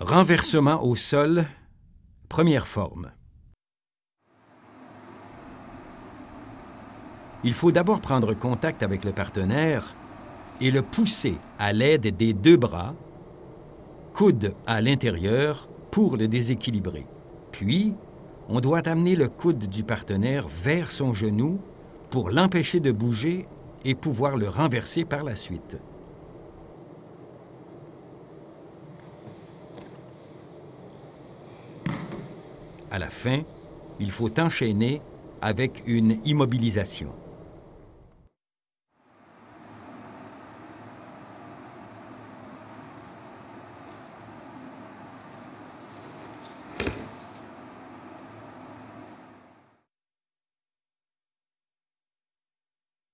Renversement au sol, première forme. Il faut d'abord prendre contact avec le partenaire et le pousser à l'aide des deux bras, coude à l'intérieur, pour le déséquilibrer. Puis, on doit amener le coude du partenaire vers son genou pour l'empêcher de bouger et pouvoir le renverser par la suite. À la fin, il faut enchaîner avec une immobilisation.